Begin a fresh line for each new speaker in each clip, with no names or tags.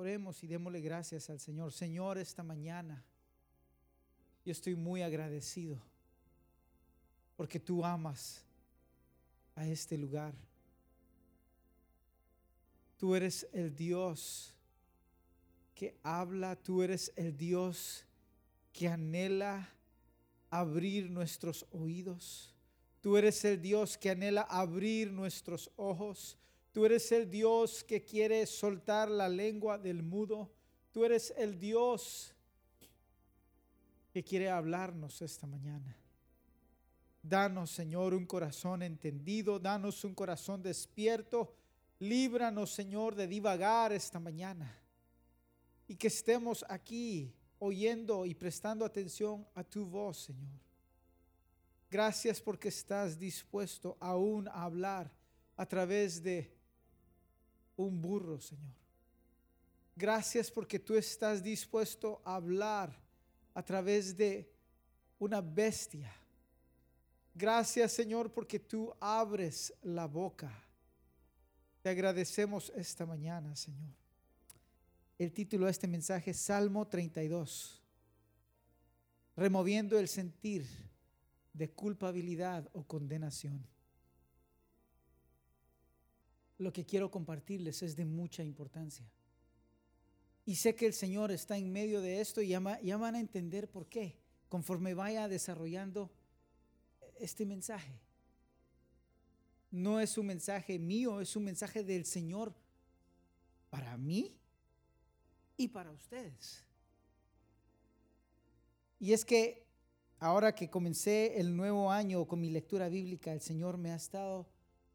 Oremos y démosle gracias al Señor. Señor, esta mañana yo estoy muy agradecido porque tú amas a este lugar. Tú eres el Dios que habla, tú eres el Dios que anhela abrir nuestros oídos. Tú eres el Dios que anhela abrir nuestros ojos. Tú eres el Dios que quiere soltar la lengua del mudo. Tú eres el Dios que quiere hablarnos esta mañana. Danos, Señor, un corazón entendido. Danos un corazón despierto. Líbranos, Señor, de divagar esta mañana. Y que estemos aquí oyendo y prestando atención a tu voz, Señor. Gracias porque estás dispuesto aún a hablar a través de un burro, Señor. Gracias porque tú estás dispuesto a hablar a través de una bestia. Gracias, Señor, porque tú abres la boca. Te agradecemos esta mañana, Señor. El título de este mensaje es Salmo 32. Removiendo el sentir de culpabilidad o condenación lo que quiero compartirles es de mucha importancia. Y sé que el Señor está en medio de esto y ya, van a entender por qué, conforme vaya desarrollando este mensaje. No es un mensaje mío, es un mensaje del Señor para mí y para ustedes. Y es que ahora que comencé el nuevo año con mi lectura bíblica, el Señor me ha estado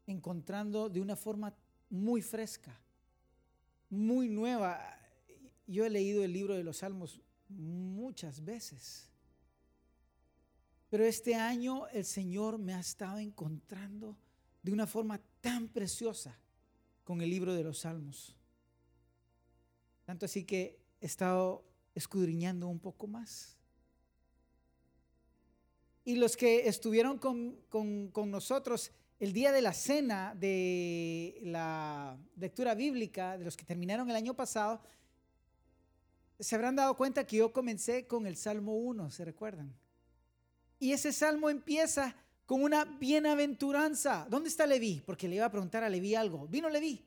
encontrando de una forma muy fresca, muy nueva. Yo he leído el libro de los Salmos muchas veces. Pero este año el Señor me ha estado encontrando de una forma tan preciosa con el libro de los Salmos. Tanto así que he estado escudriñando un poco más. Y los que estuvieron con, con nosotros el día de la cena de la lectura bíblica, de los que terminaron el año pasado, se habrán dado cuenta que yo comencé con el Salmo 1, ¿se recuerdan? Y ese salmo empieza con una bienaventuranza. ¿Dónde está Leví? Porque le iba a preguntar a Leví algo. Vino Leví.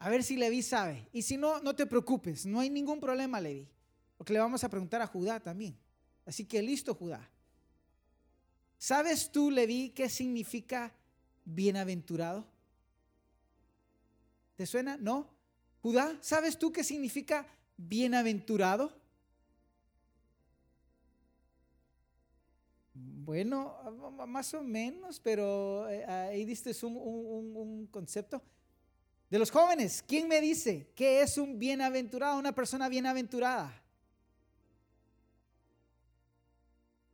A ver si Leví sabe. Y si no, no te preocupes, no hay ningún problema, Leví. Porque le vamos a preguntar a Judá también. Así que listo, Judá. ¿Sabes tú, Leví, qué significa bienaventurado? ¿Te suena? ¿No? Judá, ¿sabes tú qué significa bienaventurado? Bueno, más o menos, pero eh, ahí diste un, un, concepto. De los jóvenes, ¿quién me dice que es un bienaventurado, una persona bienaventurada?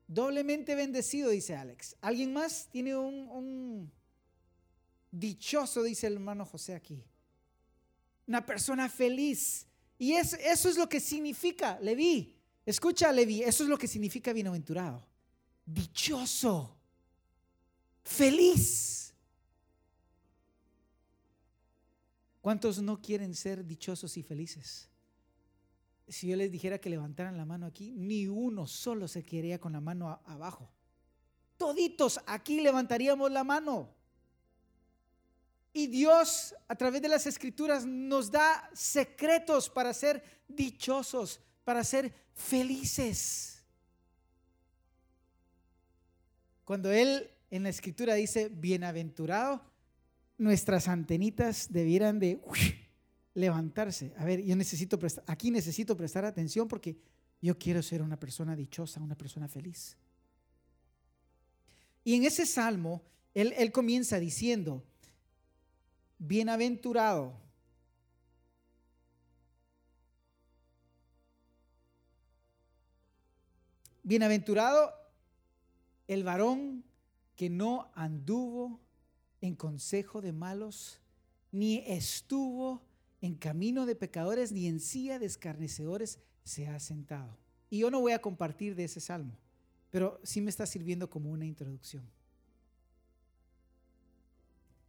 Doblemente bendecido, dice Alex. ¿Alguien más tiene un, Dichoso, dice el hermano José aquí. Una persona feliz. Y es, eso es lo que significa, Leví. Escucha, Leví, eso es lo que significa bienaventurado. Dichoso. Feliz. ¿Cuántos no quieren ser dichosos y felices? Si yo les dijera que levantaran la mano aquí, ni uno solo se quedaría con la mano abajo. Toditos aquí levantaríamos la mano. Y Dios a través de las escrituras nos da secretos para ser dichosos, para ser felices. Cuando Él en la escritura dice bienaventurado, nuestras antenitas debieran de levantarse. A ver, yo necesito prestar, aquí necesito prestar atención porque yo quiero ser una persona dichosa, una persona feliz. Y en ese salmo, él, él comienza diciendo, Bienaventurado. Bienaventurado el varón que no anduvo en consejo de malos, ni estuvo en camino de pecadores, ni en silla de escarnecedores se ha sentado. Y yo no voy a compartir de ese salmo, pero sí me está sirviendo como una introducción.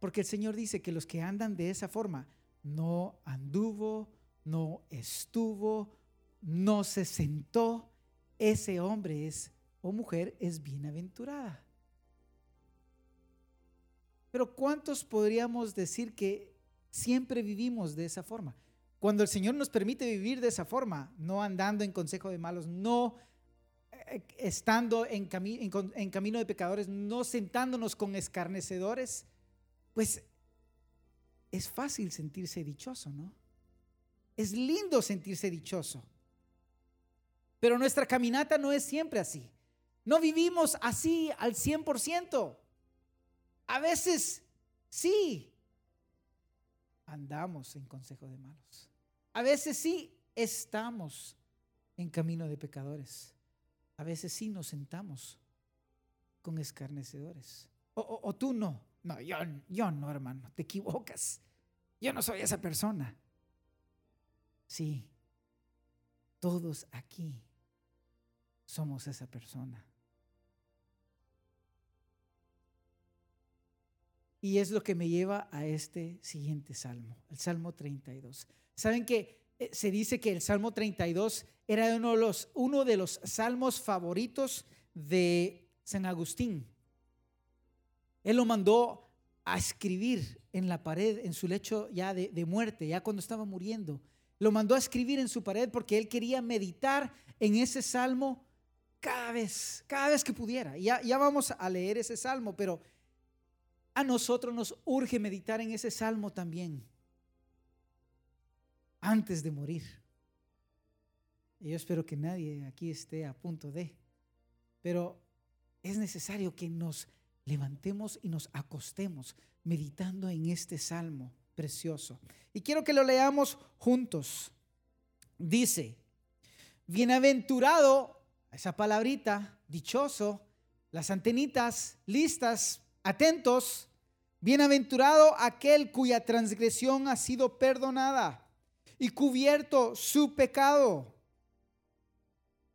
Porque el Señor dice que los que andan de esa forma no anduvo, no estuvo, no se sentó, ese hombre es o mujer es bienaventurada. Pero ¿cuántos podríamos decir que siempre vivimos de esa forma? Cuando el Señor nos permite vivir de esa forma, no andando en consejo de malos, no eh, estando en, en, camino de pecadores, no sentándonos con escarnecedores, pues es fácil sentirse dichoso, ¿no? Es lindo sentirse dichoso. Pero nuestra caminata no es siempre así. No vivimos así al 100%. A veces sí andamos en consejo de malos. A veces sí estamos en camino de pecadores. A veces sí nos sentamos con escarnecedores. O, tú no. No, yo, no, hermano. Te equivocas. Yo no soy esa persona. Sí, todos aquí somos esa persona. Y es lo que me lleva a este siguiente salmo, el Salmo 32. Saben que eh, se dice que el Salmo 32 era de uno de los salmos favoritos de San Agustín. Él lo mandó a escribir en la pared, en su lecho ya de, muerte, ya cuando estaba muriendo. Lo mandó a escribir en su pared porque él quería meditar en ese salmo cada vez, cada vez que pudiera. Ya, ya vamos a leer ese salmo, pero a nosotros nos urge meditar en ese salmo también, antes de morir. Y yo espero que nadie aquí esté a punto de, pero es necesario que nos levantemos y nos acostemos meditando en este salmo precioso. Y quiero que lo leamos juntos. Dice, bienaventurado, esa palabrita, dichoso, las antenitas listas Atentos, bienaventurado aquel cuya transgresión ha sido perdonada y cubierto su pecado.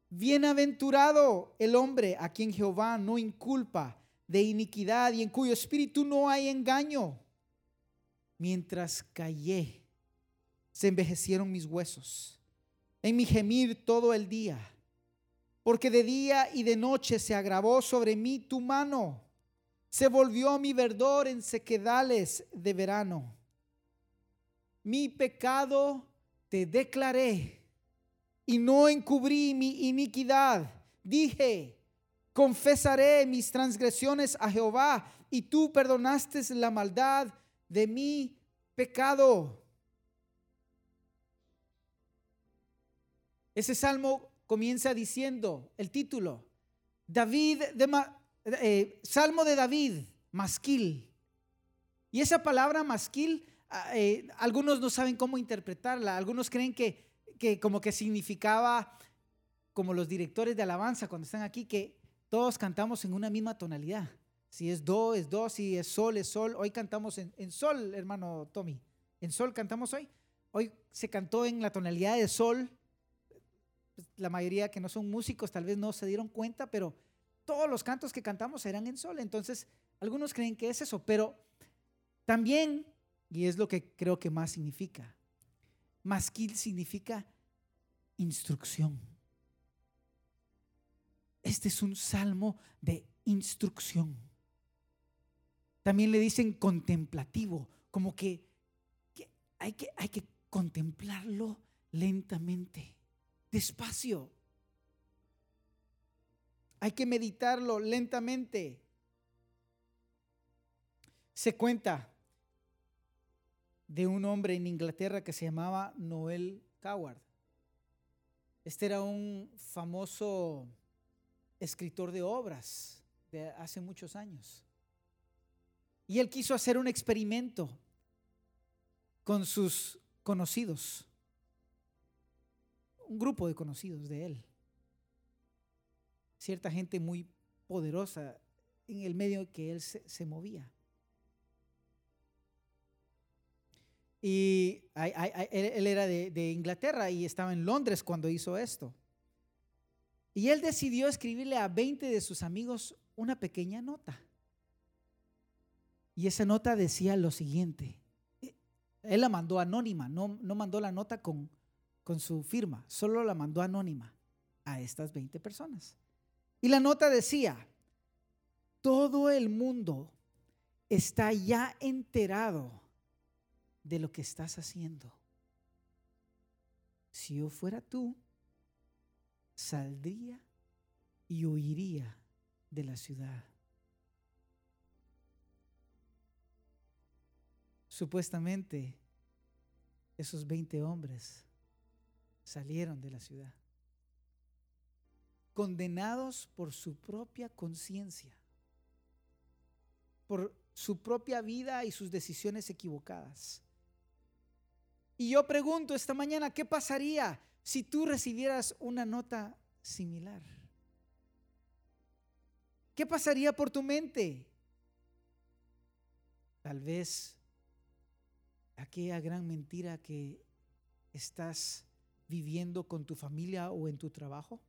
Bienaventurado el hombre a quien Jehová no inculpa de iniquidad y en cuyo espíritu no hay engaño. Mientras callé, se envejecieron mis huesos en mi gemir todo el día, porque de día y de noche se agravó sobre mí tu mano se volvió mi verdor en sequedales de verano. Mi pecado te declaré y no encubrí mi iniquidad. Dije, confesaré mis transgresiones a Jehová y tú perdonaste la maldad de mi pecado. Ese salmo comienza diciendo el título, David de, eh, Salmo de David, masquil. Y esa palabra masquil, ah, eh, algunos no saben cómo interpretarla, algunos creen que, que como que significaba, como los directores de alabanza cuando están aquí, que todos cantamos en una misma tonalidad. Si es do, es do, si es sol, es sol. Hoy cantamos en, en sol, hermano Tommy. En sol cantamos hoy. Hoy se cantó en la tonalidad de sol. La mayoría que no son músicos tal vez no se dieron cuenta, pero todos los cantos que cantamos eran en sol. Entonces, algunos creen que es eso, pero también, y es lo que creo que más significa, masquil significa instrucción. Este es un salmo de instrucción. También le dicen contemplativo, como que, hay, que hay que contemplarlo lentamente, despacio. Hay que meditarlo lentamente. Se cuenta de un hombre en Inglaterra que se llamaba Noel Coward. Este era un famoso escritor de obras de hace muchos años. Y él quiso hacer un experimento con sus conocidos, un grupo de conocidos de él cierta gente muy poderosa en el medio que él se, movía. Y él, era de, de, Inglaterra y estaba en Londres cuando hizo esto. Y él decidió escribirle a 20 de sus amigos una pequeña nota. Y esa nota decía lo siguiente. Él la mandó anónima, no, no mandó la nota con, con su firma, solo la mandó anónima a estas 20 personas. Y la nota decía, todo el mundo está ya enterado de lo que estás haciendo. Si yo fuera tú, saldría y huiría de la ciudad. Supuestamente, esos 20 hombres salieron de la ciudad, condenados por su propia conciencia, por su propia vida y sus decisiones equivocadas. Y yo pregunto esta mañana, ¿qué pasaría si tú recibieras una nota similar? ¿Qué pasaría por tu mente? Tal vez aquella gran mentira que estás viviendo con tu familia o en tu trabajo.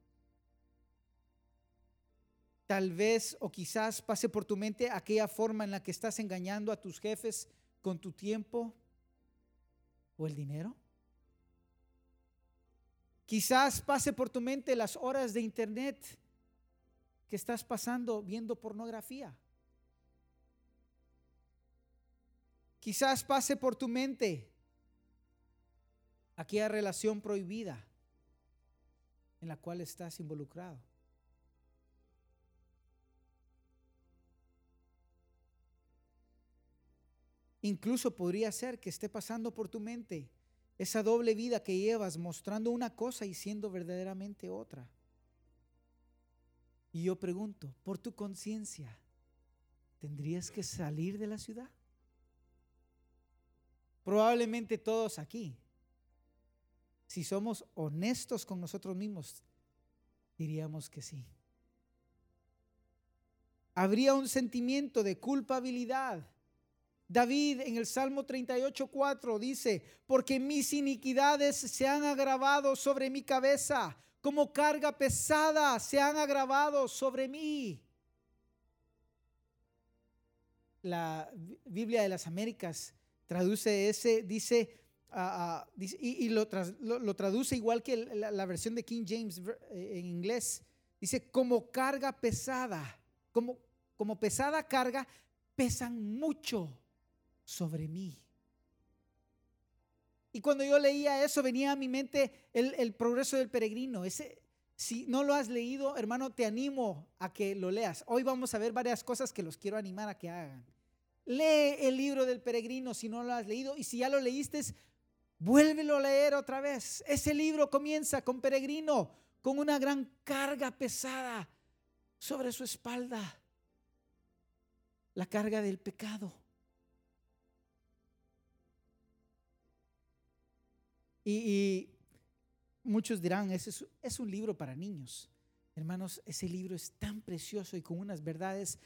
Tal vez o quizás pase por tu mente aquella forma en la que estás engañando a tus jefes con tu tiempo o el dinero. Quizás pase por tu mente las horas de internet que estás pasando viendo pornografía. Quizás pase por tu mente aquella relación prohibida en la cual estás involucrado. Incluso podría ser que esté pasando por tu mente esa doble vida que llevas mostrando una cosa y siendo verdaderamente otra. Y yo pregunto, por tu conciencia, ¿tendrías que salir de la ciudad? Probablemente todos aquí, si somos honestos con nosotros mismos, diríamos que sí. Habría un sentimiento de culpabilidad David en el Salmo 38, 4 dice, porque mis iniquidades se han agravado sobre mi cabeza, como carga pesada se han agravado sobre mí. La Biblia de las Américas traduce ese, dice, ah, ah, y, lo, traduce igual que la, la, versión de King James eh, en inglés. Dice, como carga pesada, como, como pesada carga, pesan mucho sobre mí. Y cuando yo leía eso, venía a mi mente el, progreso del peregrino. Ese, si no lo has leído, hermano, te animo a que lo leas. Hoy vamos a ver varias cosas que los quiero animar a que hagan. Lee el libro del peregrino si no lo has leído y si ya lo leíste, vuélvelo a leer otra vez. Ese libro comienza con peregrino, con una gran carga pesada sobre su espalda. La carga del pecado. Y, muchos dirán, ese es, es un libro para niños. Hermanos, ese libro es tan precioso y con unas verdades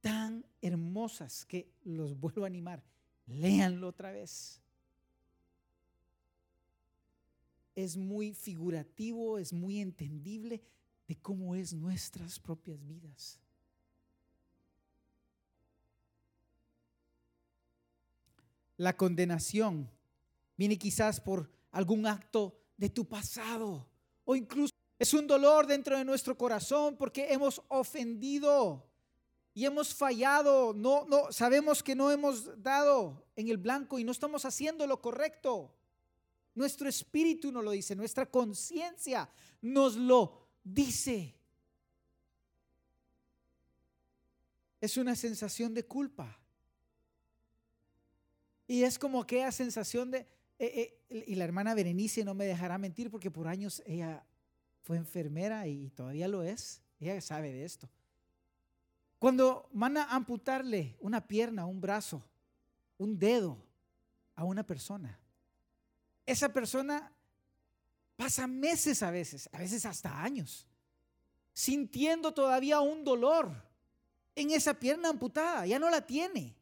tan hermosas que los vuelvo a animar. Léanlo otra vez. Es muy figurativo, es muy entendible de cómo es nuestras propias vidas. La condenación viene quizás por algún acto de tu pasado o incluso es un dolor dentro de nuestro corazón porque hemos ofendido y hemos fallado, no no sabemos que no hemos dado en el blanco y no estamos haciendo lo correcto. Nuestro espíritu nos lo dice, nuestra conciencia nos lo dice. Es una sensación de culpa. Y es como aquella sensación de, eh, eh, y la hermana Berenice no me dejará mentir porque por años ella fue enfermera y todavía lo es. Ella sabe de esto. Cuando van a amputarle una pierna, un brazo, un dedo a una persona, esa persona pasa meses a veces, a veces hasta años, sintiendo todavía un dolor en esa pierna amputada, ya no la tiene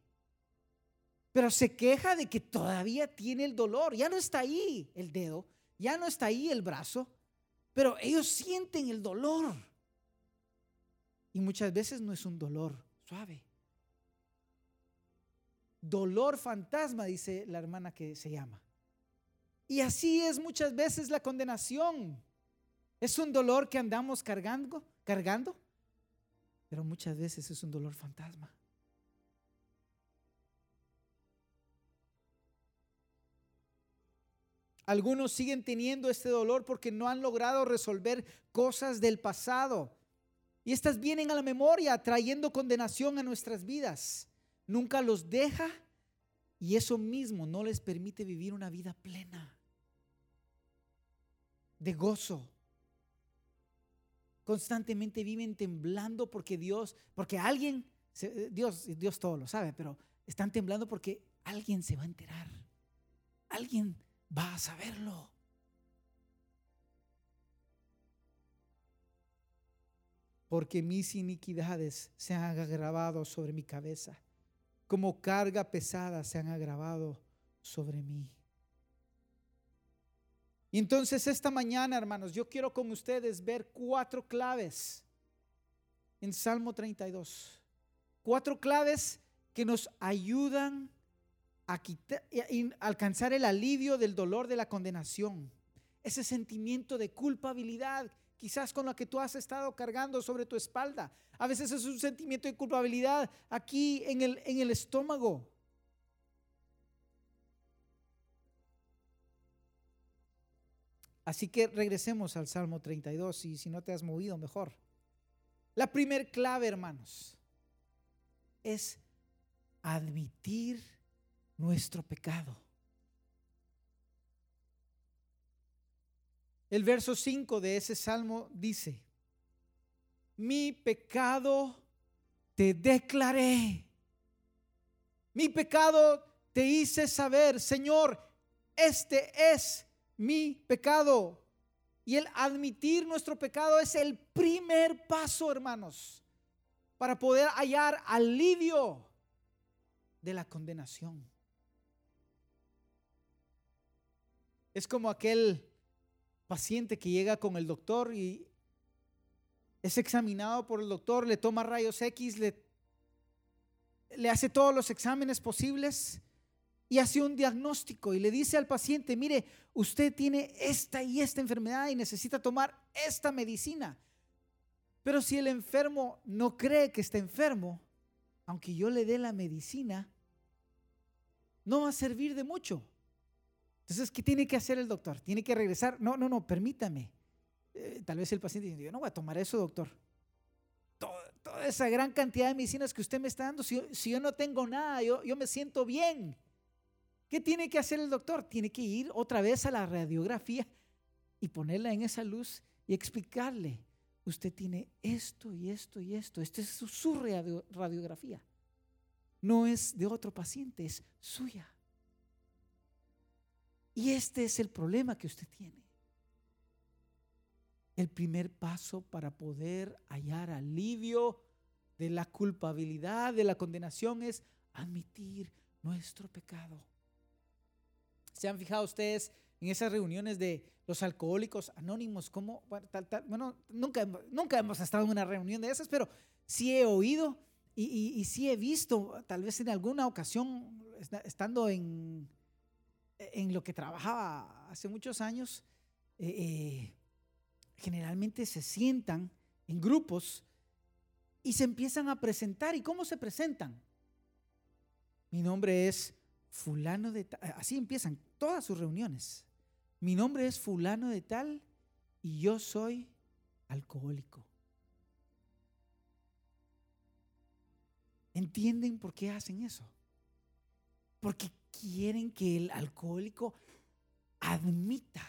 pero se queja de que todavía tiene el dolor. Ya no está ahí el dedo, ya no está ahí el brazo, pero ellos sienten el dolor. Y muchas veces no es un dolor suave. Dolor fantasma, dice la hermana que se llama. Y así es muchas veces la condenación. Es un dolor que andamos cargando, cargando, pero muchas veces es un dolor fantasma. Algunos siguen teniendo este dolor porque no han logrado resolver cosas del pasado. Y estas vienen a la memoria trayendo condenación a nuestras vidas. Nunca los deja y eso mismo no les permite vivir una vida plena, de gozo. Constantemente viven temblando porque Dios, porque alguien, Dios, Dios todo lo sabe, pero están temblando porque alguien se va a enterar. Alguien va a saberlo. Porque mis iniquidades se han agravado sobre mi cabeza, como carga pesada se han agravado sobre mí. Y entonces esta mañana, hermanos, yo quiero con ustedes ver cuatro claves en Salmo 32. Cuatro claves que nos ayudan alcanzar el alivio del dolor de la condenación, ese sentimiento de culpabilidad, quizás con lo que tú has estado cargando sobre tu espalda. A veces es un sentimiento de culpabilidad aquí en el, en el estómago. Así que regresemos al Salmo 32 y si no te has movido, mejor. La primer clave, hermanos, es admitir nuestro pecado. El verso 5 de ese salmo dice, mi pecado te declaré, mi pecado te hice saber, Señor, este es mi pecado. Y el admitir nuestro pecado es el primer paso, hermanos, para poder hallar alivio de la condenación. Es como aquel paciente que llega con el doctor y es examinado por el doctor, le toma rayos X, le, hace todos los exámenes posibles y hace un diagnóstico y le dice al paciente, mire, usted tiene esta y esta enfermedad y necesita tomar esta medicina. Pero si el enfermo no cree que está enfermo, aunque yo le dé la medicina, no va a servir de mucho. Entonces, ¿qué tiene que hacer el doctor? ¿Tiene que regresar? No, no, no, permítame. Eh, tal vez el paciente dice, yo no voy a tomar eso, doctor. Toda, esa gran cantidad de medicinas que usted me está dando, si yo, no tengo nada, yo, yo me siento bien. ¿Qué tiene que hacer el doctor? Tiene que ir otra vez a la radiografía y ponerla en esa luz y explicarle, usted tiene esto y esto y esto. Esta es su radiografía. No es de otro paciente, es suya. Y este es el problema que usted tiene. El primer paso para poder hallar alivio de la culpabilidad, de la condenación, es admitir nuestro pecado. ¿Se han fijado ustedes en esas reuniones de los alcohólicos anónimos? Como, bueno, nunca, nunca hemos estado en una reunión de esas, pero sí he oído y, y sí he visto, tal vez en alguna ocasión, estando en, en lo que trabajaba hace muchos años, eh, eh, generalmente se sientan en grupos y se empiezan a presentar. ¿Y cómo se presentan? Mi nombre es fulano de tal. Así empiezan todas sus reuniones. Mi nombre es fulano de tal y yo soy alcohólico. ¿Entienden por qué hacen eso? Porque quieren que el alcohólico admita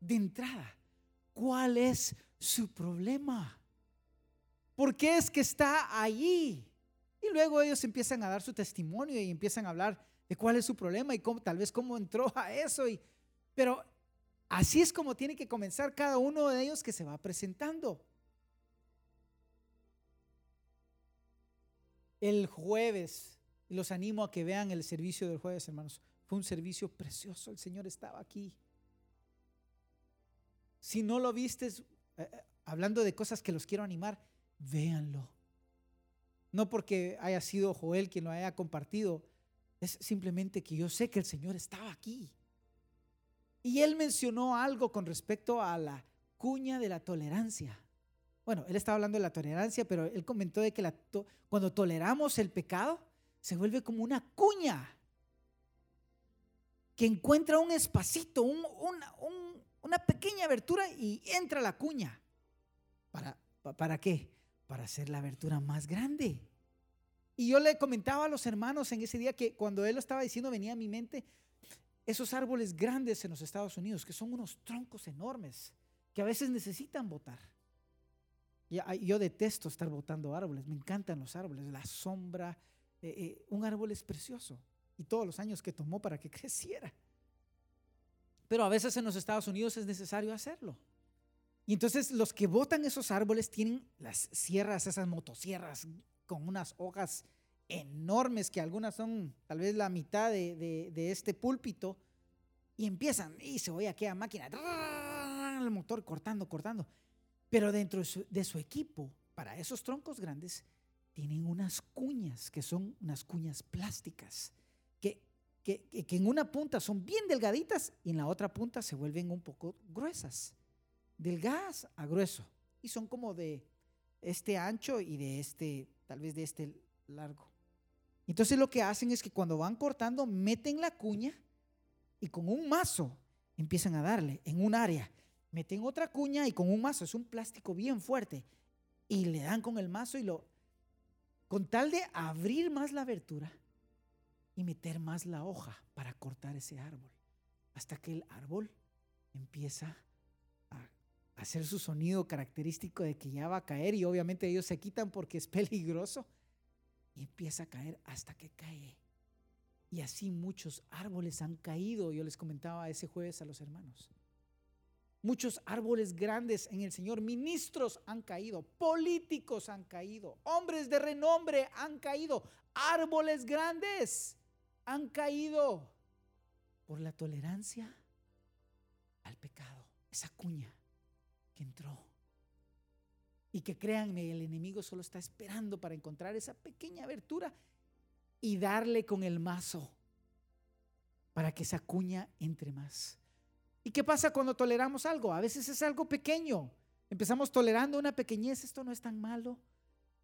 de entrada cuál es su problema. ¿Por qué es que está allí? Y luego ellos empiezan a dar su testimonio y empiezan a hablar de cuál es su problema y cómo, tal vez cómo entró a eso. Y, pero así es como tiene que comenzar cada uno de ellos que se va presentando. El jueves los animo a que vean el servicio del jueves, hermanos. Fue un servicio precioso. El Señor estaba aquí. Si no lo viste, eh, eh, hablando de cosas que los quiero animar, véanlo. No porque haya sido Joel quien lo haya compartido, es simplemente que yo sé que el Señor estaba aquí. Y él mencionó algo con respecto a la cuña de la tolerancia. Bueno, él estaba hablando de la tolerancia, pero él comentó de que cuando toleramos el pecado, se vuelve como una cuña que encuentra un espacito, una pequeña abertura y entra la cuña. ¿Para, ¿Para qué? Para hacer la abertura más grande. Y yo le comentaba a los hermanos en ese día que cuando él lo estaba diciendo venía a mi mente esos árboles grandes en los Estados Unidos, que son unos troncos enormes, que a veces necesitan botar. Yo detesto estar botando árboles, me encantan los árboles, la sombra, eh, eh, un árbol es precioso y todos los años que tomó para que creciera. Pero a veces en los Estados Unidos es necesario hacerlo. Y entonces los que botan esos árboles tienen las sierras, esas motosierras con unas hojas enormes que algunas son tal vez la mitad de, este púlpito y empiezan y se oye aquella máquina, el motor cortando, cortando. Pero dentro de su, equipo, para esos troncos grandes, tienen unas cuñas que son unas cuñas plásticas que, que, que, en una punta son bien delgaditas y en la otra punta se vuelven un poco gruesas, delgadas a grueso y son como de este ancho y de este, tal vez de este largo. Entonces lo que hacen es que cuando van cortando, meten la cuña y con un mazo empiezan a darle en un área. Meten otra cuña y con un mazo, es un plástico bien fuerte, y le dan con el mazo y lo, con tal de abrir más la abertura y meter más la hoja para cortar ese árbol, hasta que el árbol empieza a hacer su sonido característico de que ya va a caer y obviamente ellos se quitan porque es peligroso y empieza a caer hasta que cae. Y así muchos árboles han caído. Yo les comentaba ese jueves a los hermanos. Muchos árboles grandes en el Señor, ministros han caído, políticos han caído, hombres de renombre han caído, árboles grandes han caído por la tolerancia al pecado, esa cuña que entró y que créanme, el enemigo solo está esperando para encontrar esa pequeña abertura y darle con el mazo para que esa cuña entre más. ¿Y qué pasa cuando toleramos algo? A veces es algo pequeño. Empezamos tolerando una pequeñez, esto no es tan malo.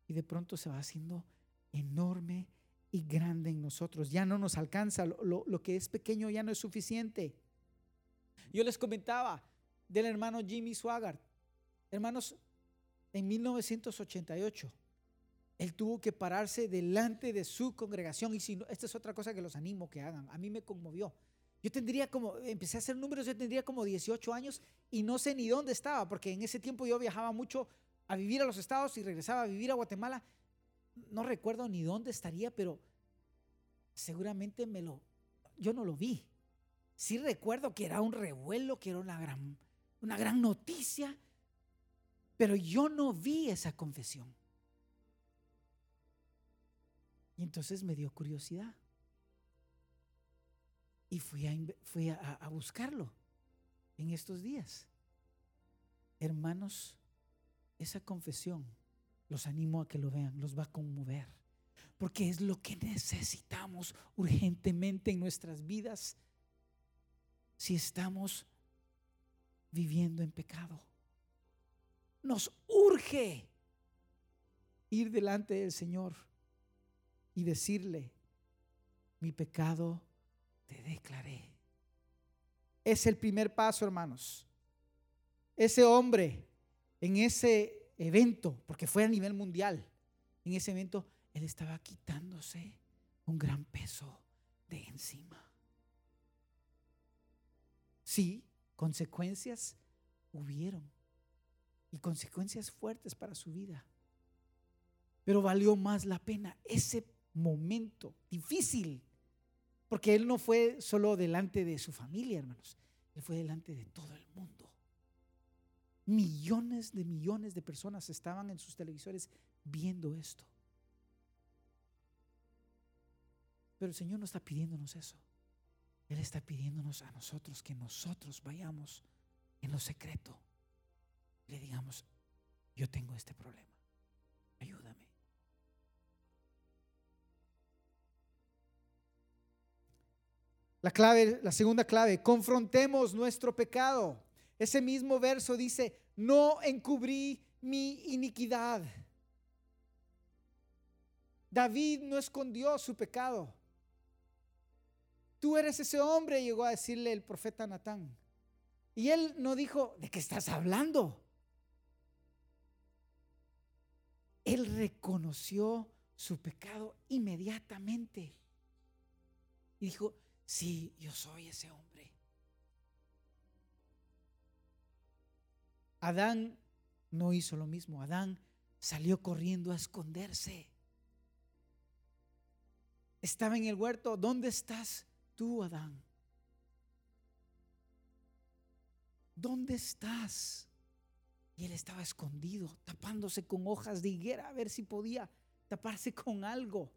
Y de pronto se va haciendo enorme y grande en nosotros. Ya no nos alcanza, lo, que es pequeño ya no es suficiente. Yo les comentaba del hermano Jimmy Swaggart. Hermanos, en 1988, él tuvo que pararse delante de su congregación. Y si no, esta es otra cosa que los animo que hagan. A mí me conmovió. Yo tendría como, empecé a hacer números, yo tendría como 18 años y no sé ni dónde estaba, porque en ese tiempo yo viajaba mucho a vivir a los estados y regresaba a vivir a Guatemala. No recuerdo ni dónde estaría, pero seguramente me lo, yo no lo vi. Sí recuerdo que era un revuelo, que era una gran, una gran noticia, pero yo no vi esa confesión. Y entonces me dio curiosidad. Y fui, a, fui a, buscarlo en estos días. Hermanos, esa confesión, los animo a que lo vean, los va a conmover, porque es lo que necesitamos urgentemente en nuestras vidas si estamos viviendo en pecado. Nos urge ir delante del Señor y decirle, mi pecado te declaré. Es el primer paso, hermanos. Ese hombre en ese evento, porque fue a nivel mundial, en ese evento, él estaba quitándose un gran peso de encima. Sí, consecuencias hubieron y consecuencias fuertes para su vida. Pero valió más la pena ese momento difícil, porque él no fue solo delante de su familia, hermanos, él fue delante de todo el mundo. Millones de millones de personas estaban en sus televisores viendo esto. Pero el Señor no está pidiéndonos eso. Él está pidiéndonos a nosotros que nosotros vayamos en lo secreto le digamos, yo tengo este problema, ayúdame. La clave, la segunda clave, confrontemos nuestro pecado. Ese mismo verso dice, no encubrí mi iniquidad. David no escondió su pecado. Tú eres ese hombre, llegó a decirle el profeta Natán. Y él no dijo, ¿de qué estás hablando? Él reconoció su pecado inmediatamente. Y dijo, sí, yo soy ese hombre. Adán no hizo lo mismo. Adán salió corriendo a esconderse. Estaba en el huerto. ¿Dónde estás tú, Adán? ¿Dónde estás? Y él estaba escondido, tapándose con hojas de higuera a ver si podía taparse con algo.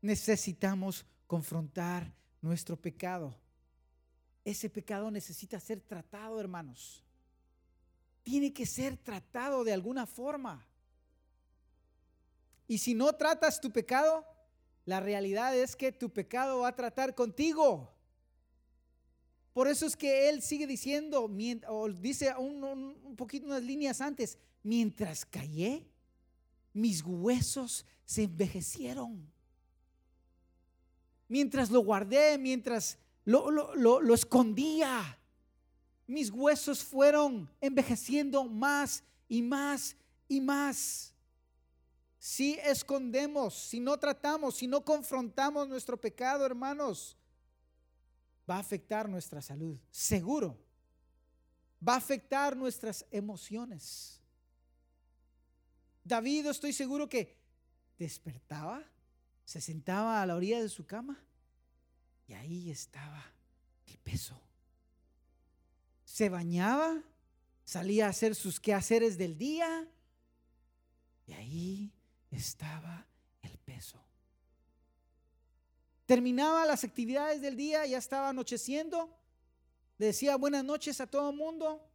Necesitamos confrontar nuestro pecado. Ese pecado necesita ser tratado, hermanos. Tiene que ser tratado de alguna forma. Y si no tratas tu pecado, la realidad es que tu pecado va a tratar contigo. Por eso es que él sigue diciendo, o dice un, un, poquito unas líneas antes, mientras callé, mis huesos se envejecieron. Mientras lo guardé, mientras lo, lo escondía, mis huesos fueron envejeciendo más y más y más. Si escondemos, si no tratamos, si no confrontamos nuestro pecado, hermanos, va a afectar nuestra salud, seguro. Va a afectar nuestras emociones. David, estoy seguro que despertaba, se sentaba a la orilla de su cama y ahí estaba el peso. Se bañaba, salía a hacer sus quehaceres del día y ahí estaba el peso. Terminaba las actividades del día, ya estaba anocheciendo, le decía buenas noches a todo el mundo,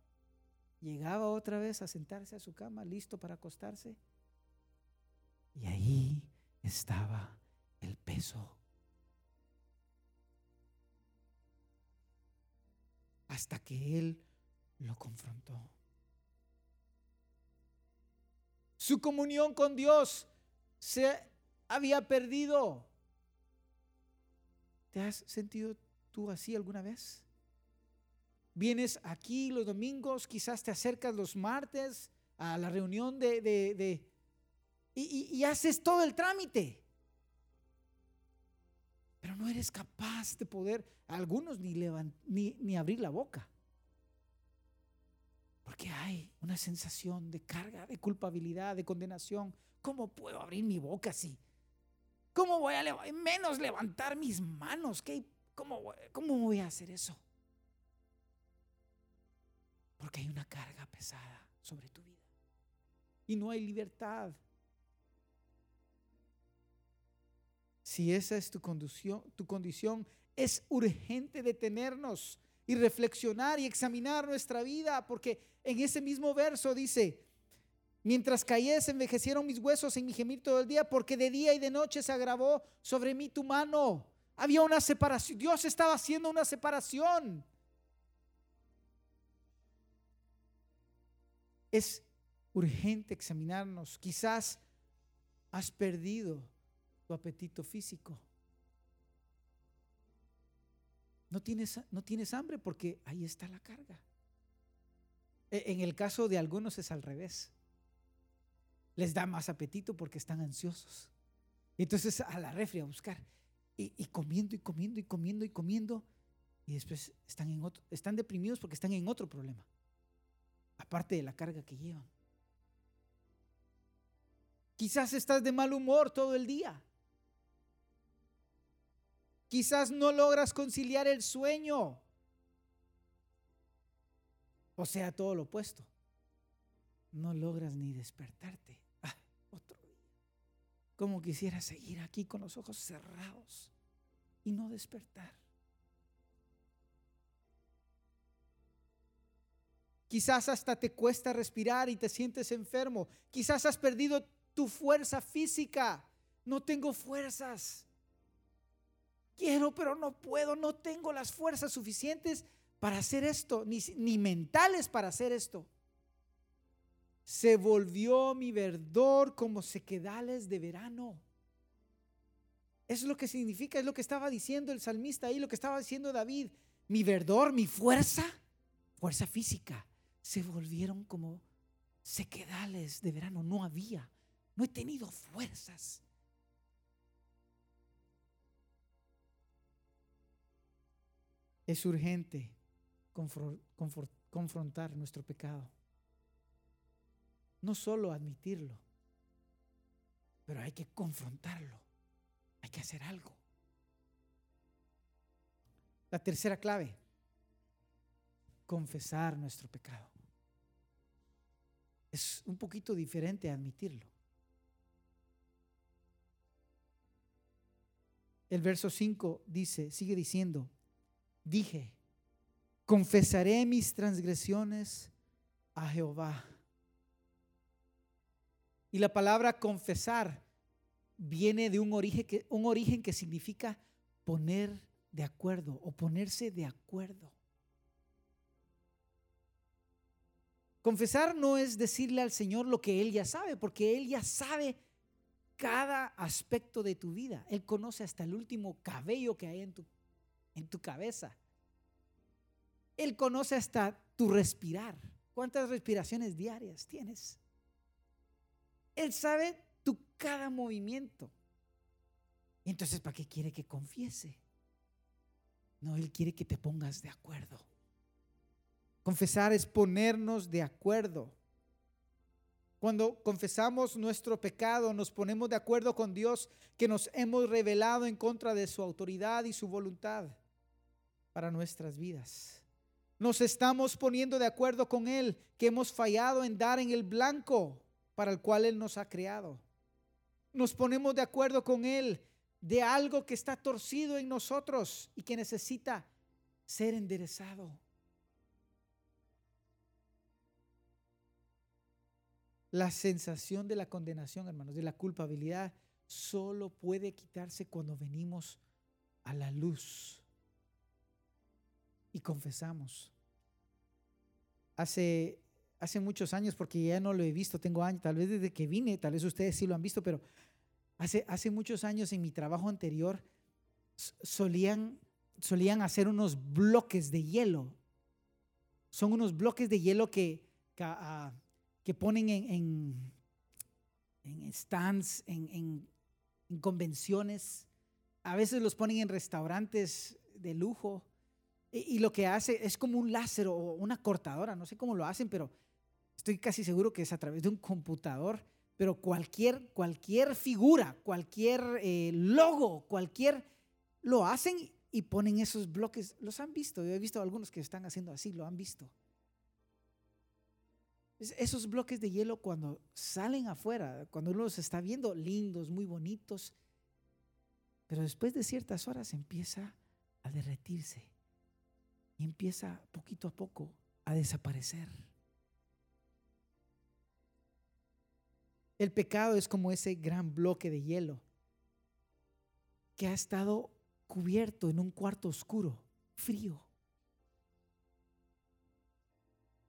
llegaba otra vez a sentarse a su cama, listo para acostarse. Y ahí estaba el peso. Hasta que él lo confrontó. Su comunión con Dios se había perdido. ¿Te has sentido tú así alguna vez? Vienes aquí los domingos, quizás te acercas los martes a la reunión de... de, y, haces todo el trámite. No eres capaz de poder, algunos ni, ni, ni abrir la boca. Porque hay una sensación de carga, de culpabilidad, de condenación. ¿Cómo puedo abrir mi boca así? ¿Cómo voy a menos levantar mis manos? ¿Qué, cómo, ¿Cómo voy a hacer eso? Porque hay una carga pesada sobre tu vida. Y no hay libertad. Si esa es tu condición, tu condición, es urgente detenernos y reflexionar y examinar nuestra vida, porque en ese mismo verso dice, Mientras caí, se envejecieron mis huesos en mi gemir todo el día, porque de día y de noche se agravó sobre mí tu mano. Había una separación. Dios estaba haciendo una separación. Es urgente examinarnos. Quizás has perdido tu apetito físico. No tienes, no tienes hambre porque ahí está la carga. E, en el caso de algunos es al revés les da más apetito porque están ansiosos. Entonces a la refri a buscar y, comiendo y comiendo y comiendo y comiendo y después están, en otro, están deprimidos porque están en otro problema, aparte de la carga que llevan. Quizás estás de mal humor todo el día. Quizás no logras conciliar el sueño. O sea, todo lo opuesto. No logras ni despertarte otro día. Como quisiera seguir aquí con los ojos cerrados y no despertar. Quizás hasta te cuesta respirar y te sientes enfermo. Quizás has perdido tu fuerza física. No tengo fuerzas. Quiero, pero no puedo, no tengo las fuerzas suficientes para hacer esto, ni, ni mentales para hacer esto. Se volvió mi verdor como sequedales de verano. Eso es lo que significa, es lo que estaba diciendo el salmista ahí, lo que estaba diciendo David. Mi verdor, mi fuerza, fuerza física, se volvieron como sequedales de verano. No había, no he tenido fuerzas. Es urgente confrontar nuestro pecado. No solo admitirlo, pero hay que confrontarlo. Hay que hacer algo. La tercera clave, confesar nuestro pecado. Es un poquito diferente admitirlo. El verso 5 dice, sigue diciendo, dije, confesaré mis transgresiones a Jehová. Y la palabra confesar viene de un origen que, un origen que significa poner de acuerdo o ponerse de acuerdo. Confesar no es decirle al Señor lo que Él ya sabe, porque Él ya sabe cada aspecto de tu vida. Él conoce hasta el último cabello que hay en tu, en tu cabeza. Él conoce hasta tu respirar. ¿Cuántas respiraciones diarias tienes? Él sabe tu cada movimiento. Entonces, ¿para qué quiere que confiese? No, Él quiere que te pongas de acuerdo. Confesar es ponernos de acuerdo. Cuando confesamos nuestro pecado, nos ponemos de acuerdo con Dios que nos hemos revelado en contra de su autoridad y su voluntad para nuestras vidas. Nos estamos poniendo de acuerdo con Él que hemos fallado en dar en el blanco para el cual Él nos ha creado nos ponemos de acuerdo con Él de algo que está torcido en nosotros y que necesita ser enderezado. La sensación de la condenación, hermanos, de la culpabilidad, solo puede quitarse cuando venimos a la luz y confesamos. Hace, hace muchos años, porque ya no lo he visto, tengo años, tal vez desde que vine, tal vez ustedes sí lo han visto, pero Hace, hace muchos años en mi trabajo anterior solían, solían hacer unos bloques de hielo. Son unos bloques de hielo que, que, ah, ponen en, en, stands, en, en, convenciones. A veces los ponen en restaurantes de lujo. Y, lo que hace es como un láser o una cortadora. No sé cómo lo hacen, pero estoy casi seguro que es a través de un computador pero cualquier, cualquier figura, cualquier eh, logo, cualquier, lo hacen y ponen esos bloques. Los han visto, yo he visto algunos que están haciendo así, lo han visto. Esos bloques de hielo cuando salen afuera, cuando uno los está viendo, lindos, muy bonitos, pero después de ciertas horas empieza a derretirse y empieza poquito a poco a desaparecer. El pecado es como ese gran bloque de hielo que ha estado cubierto en un cuarto oscuro, frío,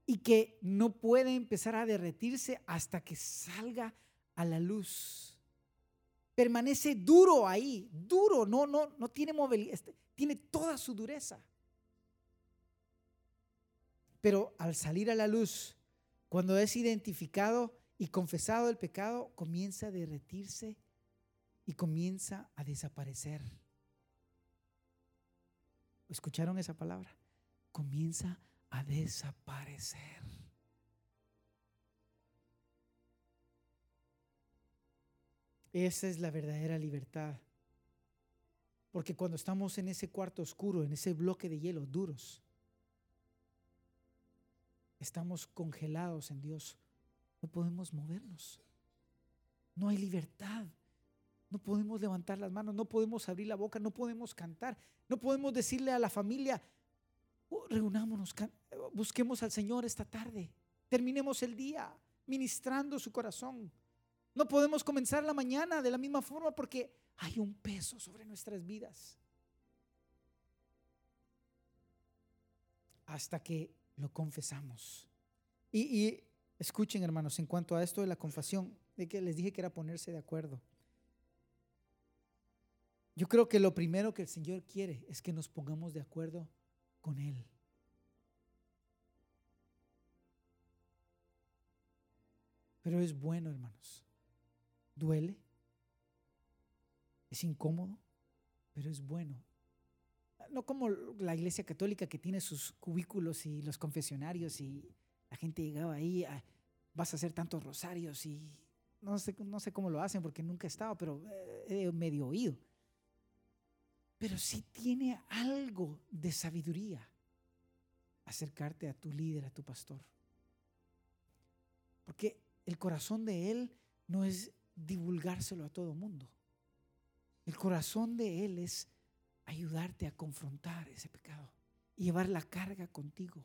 y que no puede empezar a derretirse hasta que salga a la luz. Permanece duro ahí, duro, no, no, no tiene movilidad, este, tiene toda su dureza. Pero al salir a la luz, cuando es identificado, y confesado el pecado, comienza a derretirse y comienza a desaparecer. ¿Escucharon esa palabra? Comienza a desaparecer. Esa es la verdadera libertad. Porque cuando estamos en ese cuarto oscuro, en ese bloque de hielo duros, Estamos congelados en Dios. No podemos movernos. No hay libertad. No podemos levantar las manos, no podemos abrir la boca, no podemos cantar, no podemos decirle a la familia, oh, reunámonos, busquemos al Señor esta tarde, terminemos el día ministrando su corazón. No podemos comenzar la mañana de la misma forma porque hay un peso sobre nuestras vidas. Hasta que lo confesamos. Y, y escuchen, hermanos, en cuanto a esto de la confesión, de que les dije que era ponerse de acuerdo. Yo creo que lo primero que el Señor quiere es que nos pongamos de acuerdo con Él. Pero es bueno, hermanos. Duele. Es incómodo, pero es bueno. No como la iglesia católica que tiene sus cubículos y los confesionarios y la gente llegaba ahí, ah, vas a hacer tantos rosarios y no sé, no sé cómo lo hacen porque nunca he estado, pero eh, he medio oído. Pero sí tiene algo de sabiduría acercarte a tu líder, a tu pastor. Porque el corazón de Él no es divulgárselo a todo mundo. El corazón de Él es ayudarte a confrontar ese pecado y llevar la carga contigo.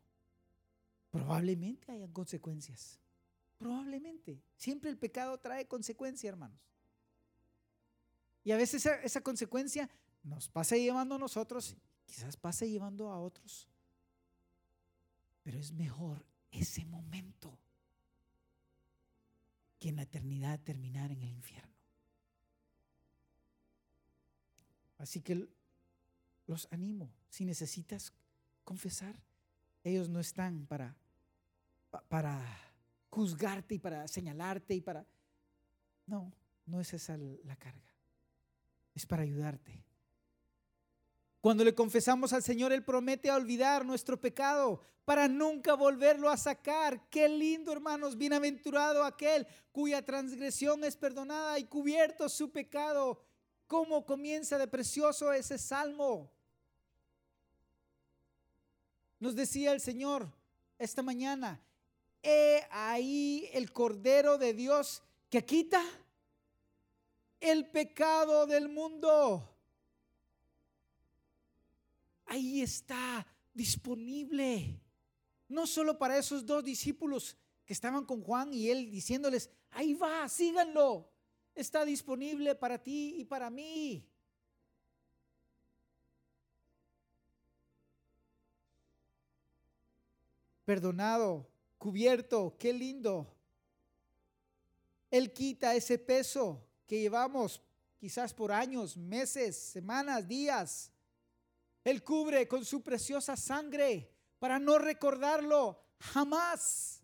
Probablemente hayan consecuencias. Probablemente. Siempre el pecado trae consecuencia, hermanos. Y a veces esa, esa consecuencia nos pasa llevando a nosotros, quizás pase llevando a otros. Pero es mejor ese momento que en la eternidad terminar en el infierno. Así que los animo, si necesitas confesar, ellos no están para, para juzgarte y para señalarte y para... No, no es esa la carga. Es para ayudarte. Cuando le confesamos al Señor, Él promete olvidar nuestro pecado para nunca volverlo a sacar. Qué lindo, hermanos, bienaventurado aquel cuya transgresión es perdonada y cubierto su pecado. ¿Cómo comienza de precioso ese salmo? Nos decía el Señor esta mañana, he ahí el Cordero de Dios que quita el pecado del mundo ahí está disponible. No solo para esos dos discípulos que estaban con Juan y él diciéndoles, ahí va, síganlo. Está disponible para ti y para mí. Perdonado, cubierto, qué lindo. Él quita ese peso que llevamos quizás por años, meses, semanas, días. Él cubre con su preciosa sangre para no recordarlo jamás.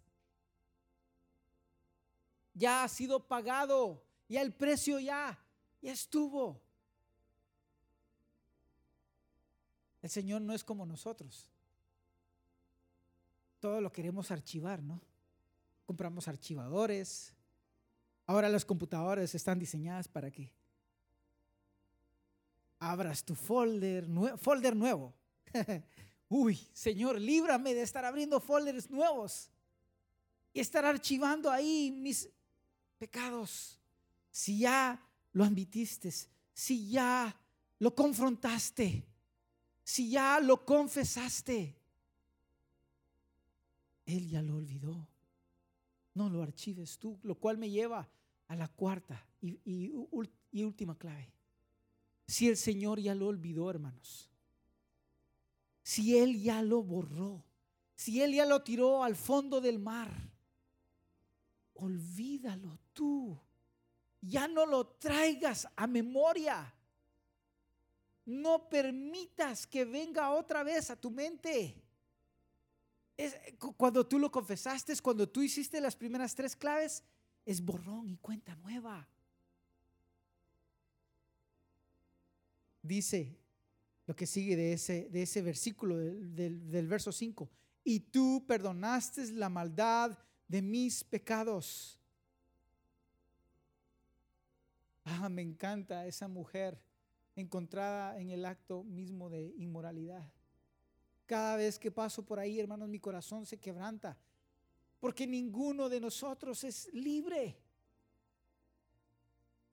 Ya ha sido pagado, ya el precio ya, estuvo. El Señor no es como nosotros. Todo lo queremos archivar, ¿no? Compramos archivadores. Ahora las computadoras están diseñadas para que abras tu folder, folder nuevo. Uy, Señor, líbrame de estar abriendo folders nuevos y estar archivando ahí mis pecados. Si ya lo admitiste, si ya lo confrontaste, si ya lo confesaste, Él ya lo olvidó. No lo archives tú, lo cual me lleva a la cuarta y, y última clave si el Señor ya lo olvidó, hermanos? Si Él ya lo borró, si Él ya lo tiró al fondo del mar, olvídalo tú. Ya no lo traigas a memoria. No permitas que venga otra vez a tu mente. Es, cuando tú lo confesaste, cuando tú hiciste las primeras tres claves, es borrón y cuenta nueva. dice lo que sigue de ese, de ese versículo del, del verso 5. Y tú perdonaste la maldad de mis pecados. Ah, me encanta esa mujer encontrada en el acto mismo de inmoralidad. Cada vez que paso por ahí, hermanos, mi corazón se quebranta, porque ninguno de nosotros es libre.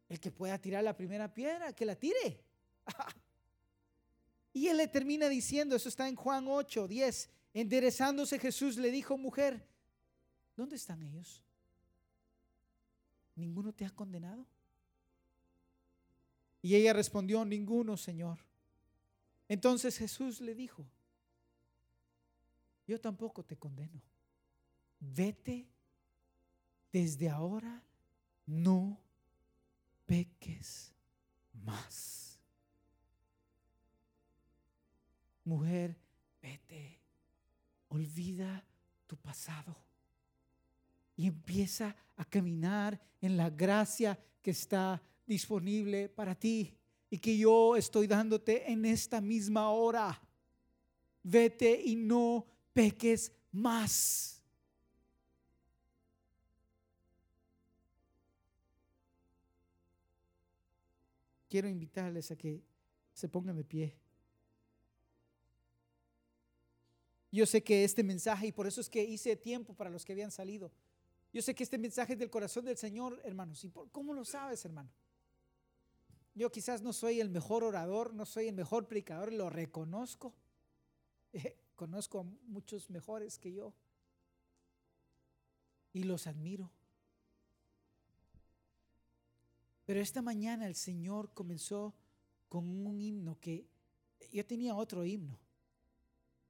El que pueda tirar la primera piedra, que la tire. y él le termina diciendo, eso está en Juan 8, 10, enderezándose Jesús le dijo, mujer, ¿dónde están ellos? ¿Ninguno te ha condenado? Y ella respondió, ninguno, Señor. Entonces Jesús le dijo, yo tampoco te condeno. Vete desde ahora, no peques más. Mujer, vete, olvida tu pasado y empieza a caminar en la gracia que está disponible para ti y que yo estoy dándote en esta misma hora. Vete y no peques más. Quiero invitarles a que se pongan de pie. Yo sé que este mensaje, y por eso es que hice tiempo para los que habían salido, yo sé que este mensaje es del corazón del Señor, hermanos. ¿Y por, cómo lo sabes, hermano? Yo quizás no soy el mejor orador, no soy el mejor predicador, lo reconozco. Eh, conozco a muchos mejores que yo y los admiro. Pero esta mañana el Señor comenzó con un himno que yo tenía otro himno.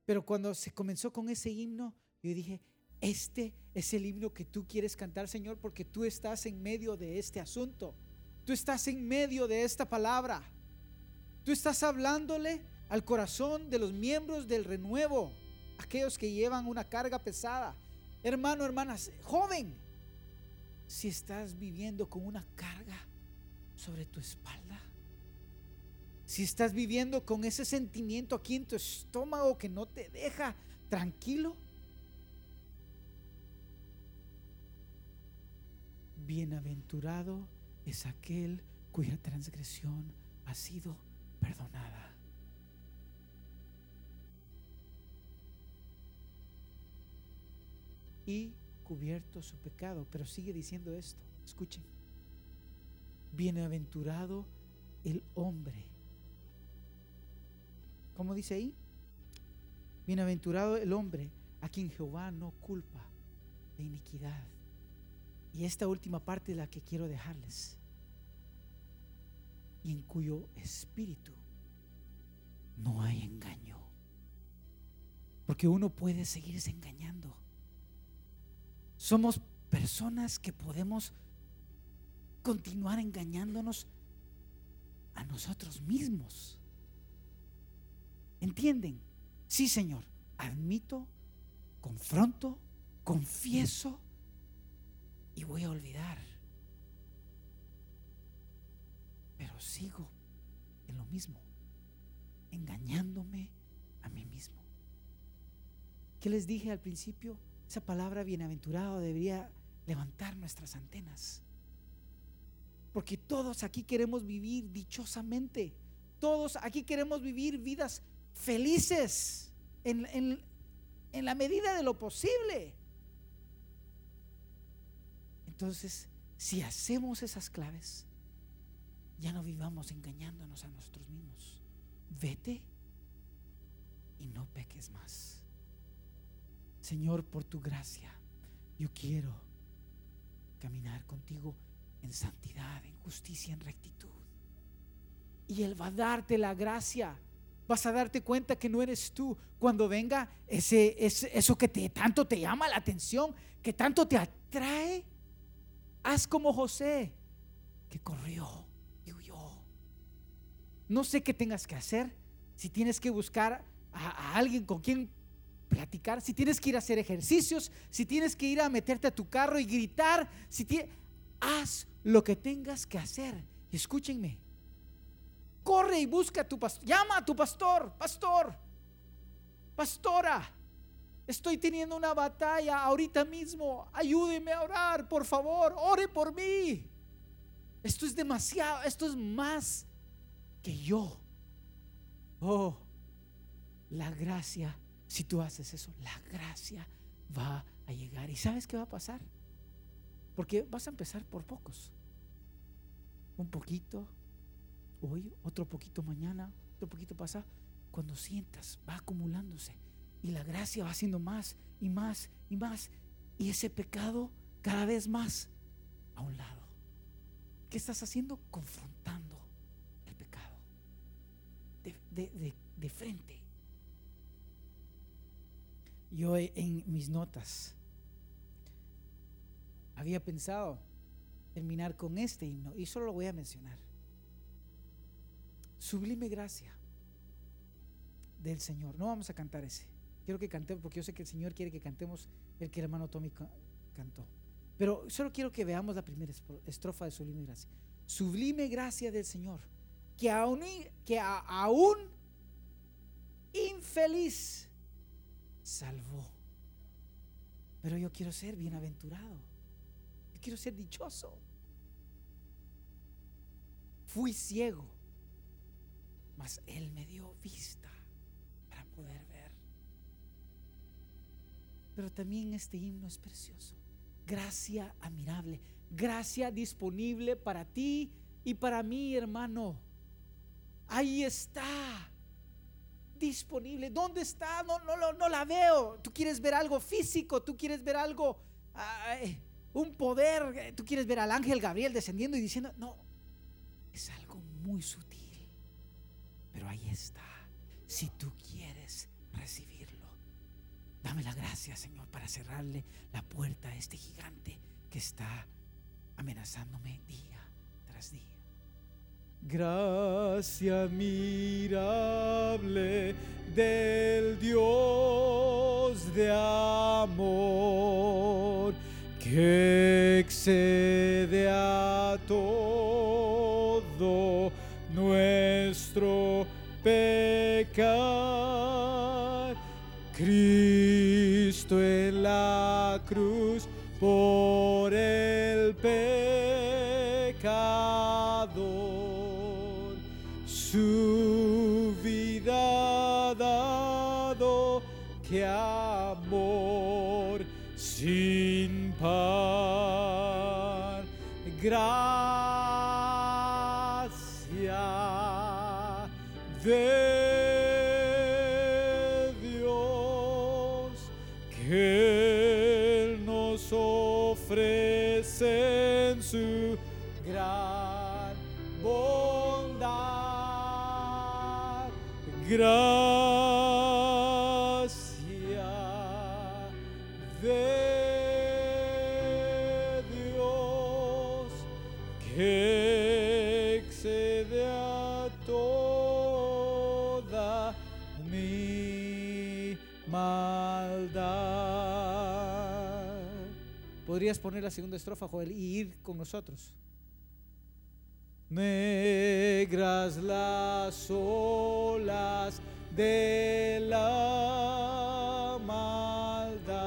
Pero cuando se comenzó con ese himno, yo dije, este es el himno que tú quieres cantar, Señor, porque tú estás en medio de este asunto. Tú estás en medio de esta palabra. Tú estás hablándole al corazón de los miembros del renuevo, aquellos que llevan una carga pesada. Hermano, hermanas, joven, si estás viviendo con una carga sobre tu espalda, si estás viviendo con ese sentimiento aquí en tu estómago que no te deja tranquilo, Bienaventurado es aquel cuya transgresión ha sido perdonada. Y cubierto su pecado. Pero sigue diciendo esto. Escuchen. Bienaventurado el hombre. ¿Cómo dice ahí? Bienaventurado el hombre a quien Jehová no culpa de iniquidad y esta última parte es la que quiero dejarles. Y en cuyo espíritu no hay engaño. Porque uno puede seguirse engañando. Somos personas que podemos continuar engañándonos a nosotros mismos. ¿Entienden? Sí, Señor. Admito, confronto, confieso y voy a olvidar. Pero sigo en lo mismo, engañándome a mí mismo. ¿Qué les dije al principio? Esa palabra bienaventurado debería levantar nuestras antenas. Porque todos aquí queremos vivir dichosamente. Todos aquí queremos vivir vidas felices en, en la medida de lo posible. Entonces, si hacemos esas claves, ya no vivamos engañándonos a nosotros mismos. Vete y no peques más. Señor, por tu gracia, yo quiero caminar contigo en santidad, en justicia, en rectitud. Y Él va a darte la gracia. Vas a darte cuenta que no eres tú. Cuando venga ese, eso que tanto te llama la atención, que tanto te atrae, Haz como José, que corrió y huyó. No sé qué tengas que hacer. Si tienes que buscar a, alguien con quien platicar, si tienes que ir a hacer ejercicios, si tienes que ir a meterte a tu carro y gritar, si haz lo que tengas que hacer. Escúchenme. Corre y busca a tu pastor. Llama a tu pastor, pastor, pastora. Estoy teniendo una batalla ahorita mismo. Ayúdeme a orar, por favor. Ore por mí. Esto es demasiado. Esto es más que yo. Oh, la gracia. Si tú haces eso, la gracia va a llegar. ¿Y sabes qué va a pasar? Porque vas a empezar por pocos. Un poquito hoy, otro poquito mañana, otro poquito pasa. Cuando sientas, va acumulándose y la gracia va haciendo más y más y más. Y ese pecado cada vez más a un lado. ¿Qué estás haciendo? Confrontando el pecado. De, de frente. Yo en mis notas había pensado terminar con este himno y solo lo voy a mencionar. Sublime gracia del Señor. No vamos a cantar ese. Quiero que cantemos porque yo sé que el Señor quiere que cantemos el que el hermano Tommy cantó. Pero solo quiero que veamos la primera estrofa de Sublime Gracia. Sublime gracia del Señor, que aún, infeliz salvó. Pero yo quiero ser bienaventurado. Yo quiero ser dichoso. Fui ciego, mas Él me dio vista para poder. Pero también este himno es precioso. Gracia admirable, gracia disponible para ti y para mí, hermano. Ahí está disponible. ¿Dónde está? No, no, no, la veo. Tú quieres ver algo físico, tú quieres ver algo, un poder, tú quieres ver al ángel Gabriel descendiendo y diciendo, no, es algo muy sutil. Pero ahí está, si tú quieres recibirlo. Dame la gracia, Señor, para cerrarle la puerta a este gigante que está amenazándome día tras día. Gracia admirable del Dios de amor que excede a todo nuestro pecado. Cristo en maldad. ¿Podrías poner la segunda estrofa, Joel, y ir con nosotros? negras las olas de la maldad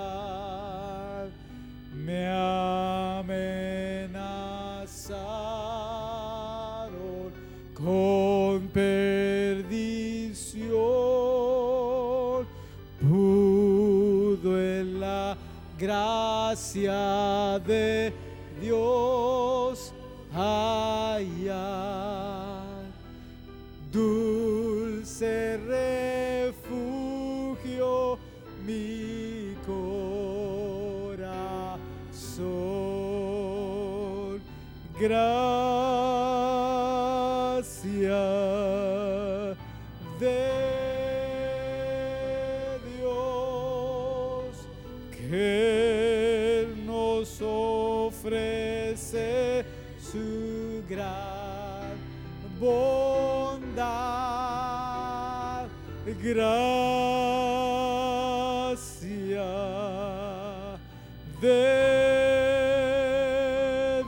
me amenazaron gracia de Dios Dulce gracia de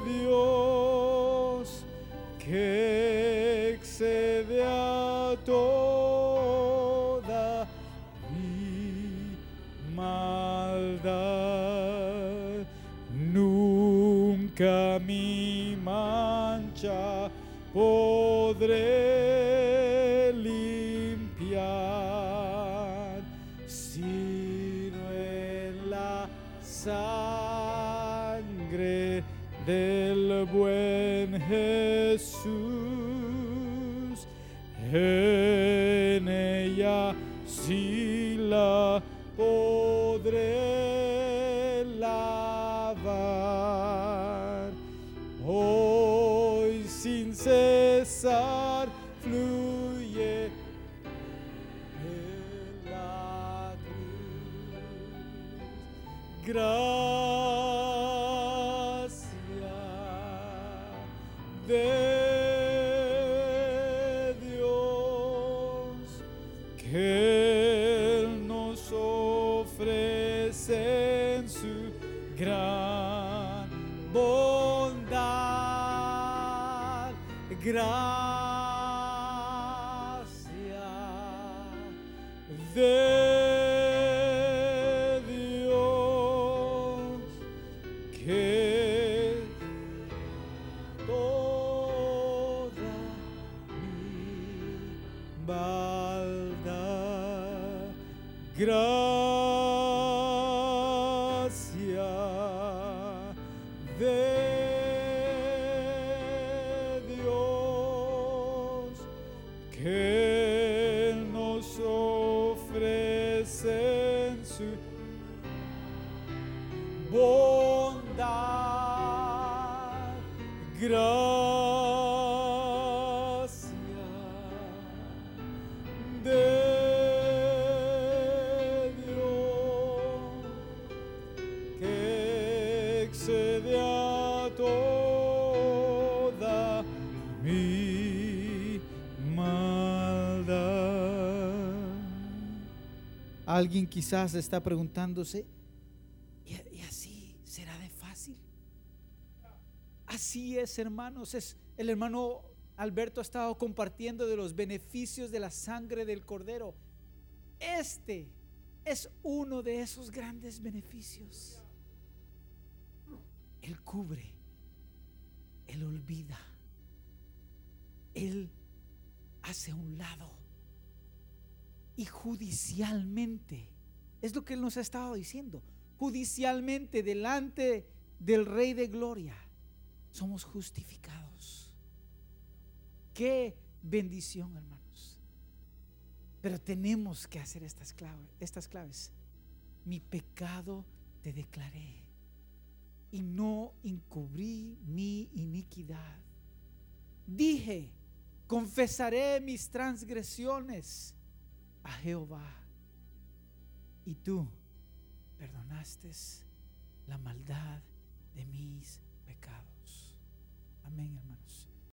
Dios que excede a toda mi maldad. Nunca mi mancha podré limpiar, sino en la sangre del buen Jesús. En ella sí la en su bondad, Alguien quizás está preguntándose, ¿y, así será de fácil? Así es, hermanos. Es, el hermano Alberto ha estado compartiendo de los beneficios de la sangre del cordero. Este es uno de esos grandes beneficios. Él cubre, Él olvida, Él hace un lado. Y judicialmente, es lo que Él nos ha estado diciendo, judicialmente delante del Rey de Gloria, somos justificados. Qué bendición, hermanos. Pero tenemos que hacer estas claves, estas claves. Mi pecado te declaré y no encubrí mi iniquidad. Dije, confesaré mis transgresiones a Jehová. Y tú perdonaste la maldad de mis pecados. Amén, hermanos.